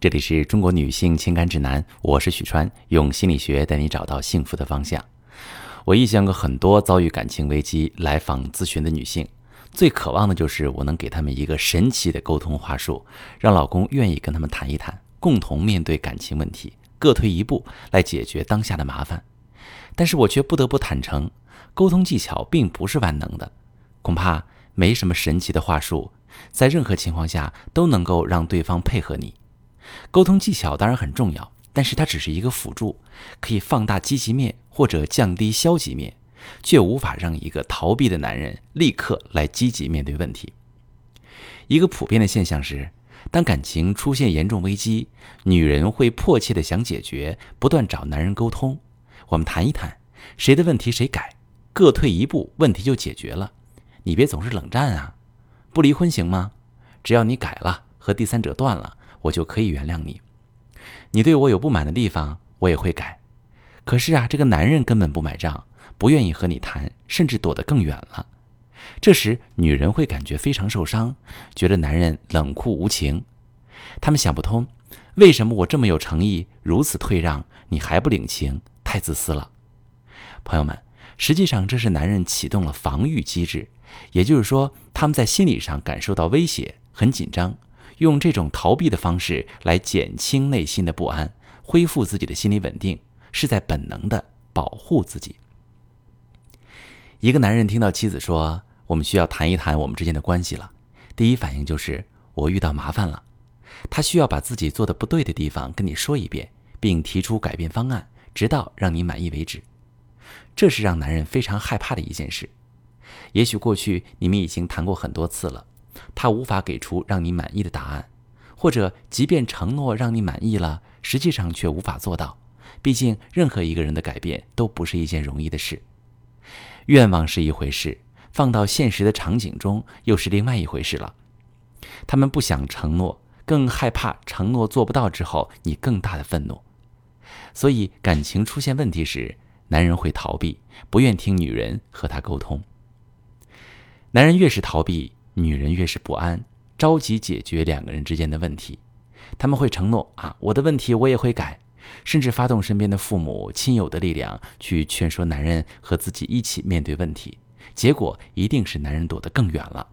这里是中国女性情感指南，我是许川，用心理学带你找到幸福的方向。我遇见过很多遭遇感情危机来访咨询的女性，最渴望的就是我能给她们一个神奇的沟通话术，让老公愿意跟他们谈一谈，共同面对感情问题，各退一步来解决当下的麻烦。但是我却不得不坦诚，沟通技巧并不是万能的，恐怕没什么神奇的话术，在任何情况下都能够让对方配合你。沟通技巧当然很重要，但是它只是一个辅助，可以放大积极面或者降低消极面，却无法让一个逃避的男人立刻来积极面对问题。一个普遍的现象是，当感情出现严重危机，女人会迫切的想解决，不断找男人沟通。我们谈一谈，谁的问题谁改，各退一步，问题就解决了。你别总是冷战啊，不离婚行吗？只要你改了，和第三者断了。我就可以原谅你，你对我有不满的地方，我也会改。可是啊，这个男人根本不买账，不愿意和你谈，甚至躲得更远了。这时，女人会感觉非常受伤，觉得男人冷酷无情。他们想不通，为什么我这么有诚意，如此退让，你还不领情？太自私了。朋友们，实际上这是男人启动了防御机制，也就是说，他们在心理上感受到威胁，很紧张。用这种逃避的方式来减轻内心的不安，恢复自己的心理稳定，是在本能的保护自己。一个男人听到妻子说：“我们需要谈一谈我们之间的关系了。”第一反应就是我遇到麻烦了。他需要把自己做的不对的地方跟你说一遍，并提出改变方案，直到让你满意为止。这是让男人非常害怕的一件事。也许过去你们已经谈过很多次了。他无法给出让你满意的答案，或者即便承诺让你满意了，实际上却无法做到。毕竟，任何一个人的改变都不是一件容易的事。愿望是一回事，放到现实的场景中又是另外一回事了。他们不想承诺，更害怕承诺做不到之后你更大的愤怒。所以，感情出现问题时，男人会逃避，不愿听女人和他沟通。男人越是逃避。女人越是不安，着急解决两个人之间的问题，他们会承诺啊，我的问题我也会改，甚至发动身边的父母亲友的力量去劝说男人和自己一起面对问题。结果一定是男人躲得更远了，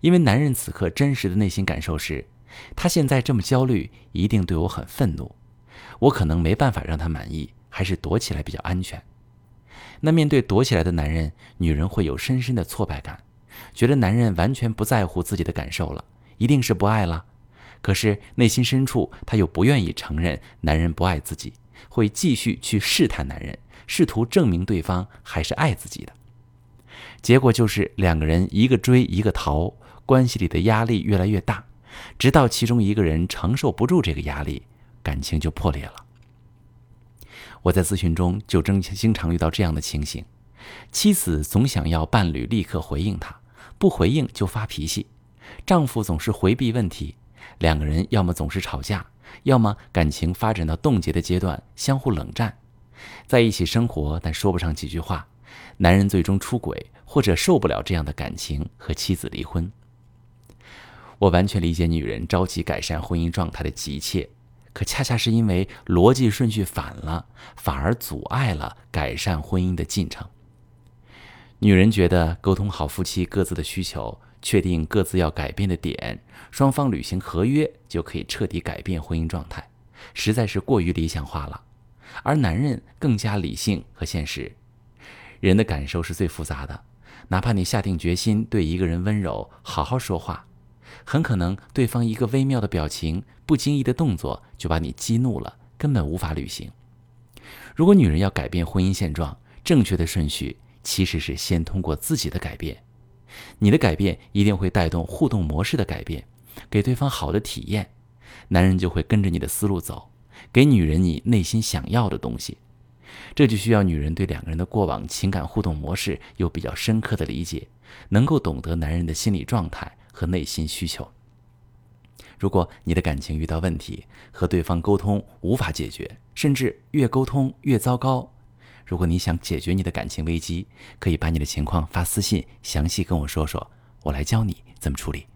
因为男人此刻真实的内心感受是，他现在这么焦虑，一定对我很愤怒，我可能没办法让他满意，还是躲起来比较安全。那面对躲起来的男人，女人会有深深的挫败感。觉得男人完全不在乎自己的感受了，一定是不爱了。可是内心深处，她又不愿意承认男人不爱自己，会继续去试探男人，试图证明对方还是爱自己的。结果就是两个人一个追一个逃，关系里的压力越来越大，直到其中一个人承受不住这个压力，感情就破裂了。我在咨询中就经经常遇到这样的情形：妻子总想要伴侣立刻回应她。不回应就发脾气，丈夫总是回避问题，两个人要么总是吵架，要么感情发展到冻结的阶段，相互冷战，在一起生活但说不上几句话，男人最终出轨或者受不了这样的感情和妻子离婚。我完全理解女人着急改善婚姻状态的急切，可恰恰是因为逻辑顺序反了，反而阻碍了改善婚姻的进程。女人觉得沟通好夫妻各自的需求，确定各自要改变的点，双方履行合约就可以彻底改变婚姻状态，实在是过于理想化了。而男人更加理性和现实，人的感受是最复杂的。哪怕你下定决心对一个人温柔，好好说话，很可能对方一个微妙的表情、不经意的动作就把你激怒了，根本无法履行。如果女人要改变婚姻现状，正确的顺序。其实是先通过自己的改变，你的改变一定会带动互动模式的改变，给对方好的体验，男人就会跟着你的思路走，给女人你内心想要的东西。这就需要女人对两个人的过往情感互动模式有比较深刻的理解，能够懂得男人的心理状态和内心需求。如果你的感情遇到问题，和对方沟通无法解决，甚至越沟通越糟糕。如果你想解决你的感情危机，可以把你的情况发私信，详细跟我说说，我来教你怎么处理。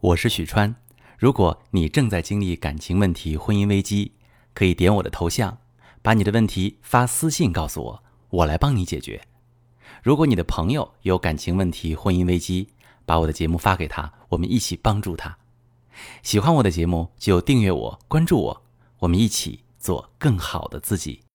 我是许川。如果你正在经历感情问题、婚姻危机，可以点我的头像，把你的问题发私信告诉我，我来帮你解决。如果你的朋友有感情问题、婚姻危机，把我的节目发给他，我们一起帮助他。喜欢我的节目就订阅我、关注我，我们一起做更好的自己。